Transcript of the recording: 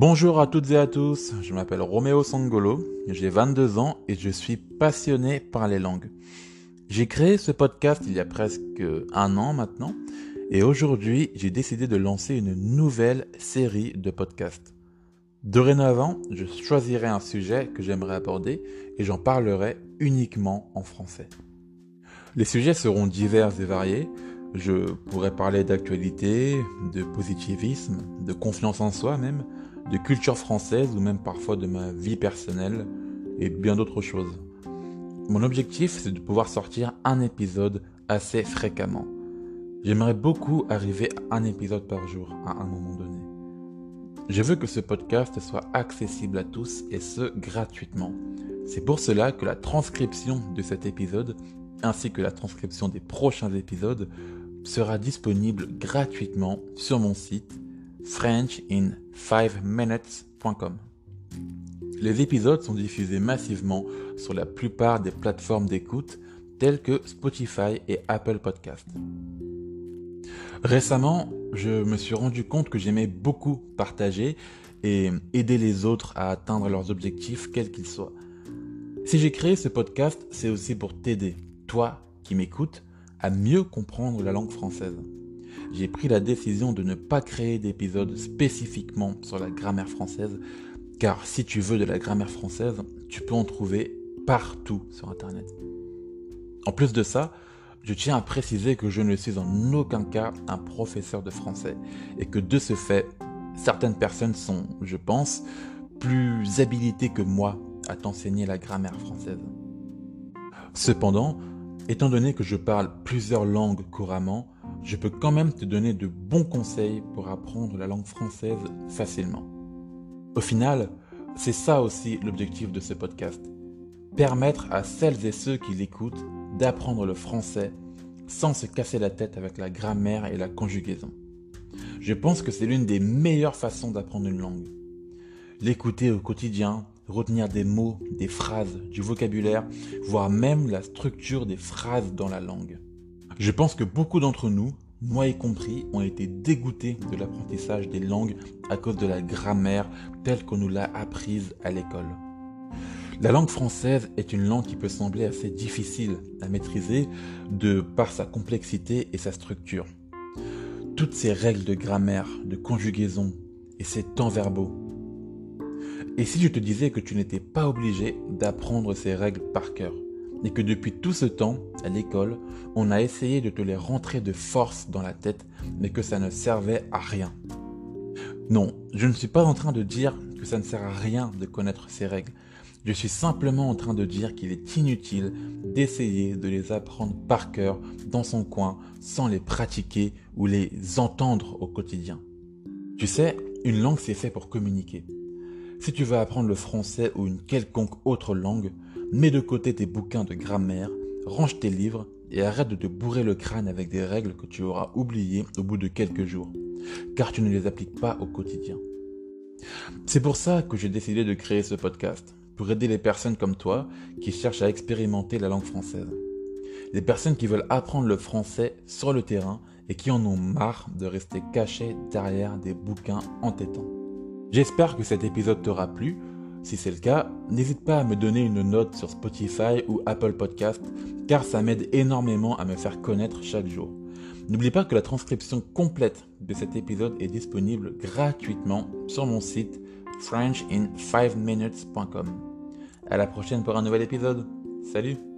Bonjour à toutes et à tous, je m'appelle Roméo Sangolo, j'ai 22 ans et je suis passionné par les langues. J'ai créé ce podcast il y a presque un an maintenant et aujourd'hui j'ai décidé de lancer une nouvelle série de podcasts. Dorénavant, je choisirai un sujet que j'aimerais aborder et j'en parlerai uniquement en français. Les sujets seront divers et variés, je pourrais parler d'actualité, de positivisme, de confiance en soi même, de culture française ou même parfois de ma vie personnelle et bien d'autres choses. Mon objectif, c'est de pouvoir sortir un épisode assez fréquemment. J'aimerais beaucoup arriver à un épisode par jour à un moment donné. Je veux que ce podcast soit accessible à tous et ce gratuitement. C'est pour cela que la transcription de cet épisode ainsi que la transcription des prochains épisodes sera disponible gratuitement sur mon site frenchin5minutes.com. Les épisodes sont diffusés massivement sur la plupart des plateformes d'écoute telles que Spotify et Apple Podcast. Récemment, je me suis rendu compte que j'aimais beaucoup partager et aider les autres à atteindre leurs objectifs quels qu'ils soient. Si j'ai créé ce podcast, c'est aussi pour t'aider, toi qui m'écoutes, à mieux comprendre la langue française. J'ai pris la décision de ne pas créer d'épisodes spécifiquement sur la grammaire française, car si tu veux de la grammaire française, tu peux en trouver partout sur Internet. En plus de ça, je tiens à préciser que je ne suis en aucun cas un professeur de français, et que de ce fait, certaines personnes sont, je pense, plus habilitées que moi à t'enseigner la grammaire française. Cependant, Étant donné que je parle plusieurs langues couramment, je peux quand même te donner de bons conseils pour apprendre la langue française facilement. Au final, c'est ça aussi l'objectif de ce podcast. Permettre à celles et ceux qui l'écoutent d'apprendre le français sans se casser la tête avec la grammaire et la conjugaison. Je pense que c'est l'une des meilleures façons d'apprendre une langue. L'écouter au quotidien, retenir des mots, des phrases, du vocabulaire, voire même la structure des phrases dans la langue. Je pense que beaucoup d'entre nous, moi y compris, ont été dégoûtés de l'apprentissage des langues à cause de la grammaire telle qu'on nous l'a apprise à l'école. La langue française est une langue qui peut sembler assez difficile à maîtriser de par sa complexité et sa structure. Toutes ces règles de grammaire, de conjugaison et ces temps verbaux, et si je te disais que tu n'étais pas obligé d'apprendre ces règles par cœur, et que depuis tout ce temps, à l'école, on a essayé de te les rentrer de force dans la tête, mais que ça ne servait à rien. Non, je ne suis pas en train de dire que ça ne sert à rien de connaître ces règles. Je suis simplement en train de dire qu'il est inutile d'essayer de les apprendre par cœur dans son coin sans les pratiquer ou les entendre au quotidien. Tu sais, une langue c'est fait pour communiquer. Si tu veux apprendre le français ou une quelconque autre langue, mets de côté tes bouquins de grammaire, range tes livres et arrête de te bourrer le crâne avec des règles que tu auras oubliées au bout de quelques jours, car tu ne les appliques pas au quotidien. C'est pour ça que j'ai décidé de créer ce podcast, pour aider les personnes comme toi qui cherchent à expérimenter la langue française. Les personnes qui veulent apprendre le français sur le terrain et qui en ont marre de rester cachées derrière des bouquins entêtants. J'espère que cet épisode t'aura plu. Si c'est le cas, n'hésite pas à me donner une note sur Spotify ou Apple Podcast car ça m'aide énormément à me faire connaître chaque jour. N'oublie pas que la transcription complète de cet épisode est disponible gratuitement sur mon site frenchin5minutes.com. À la prochaine pour un nouvel épisode. Salut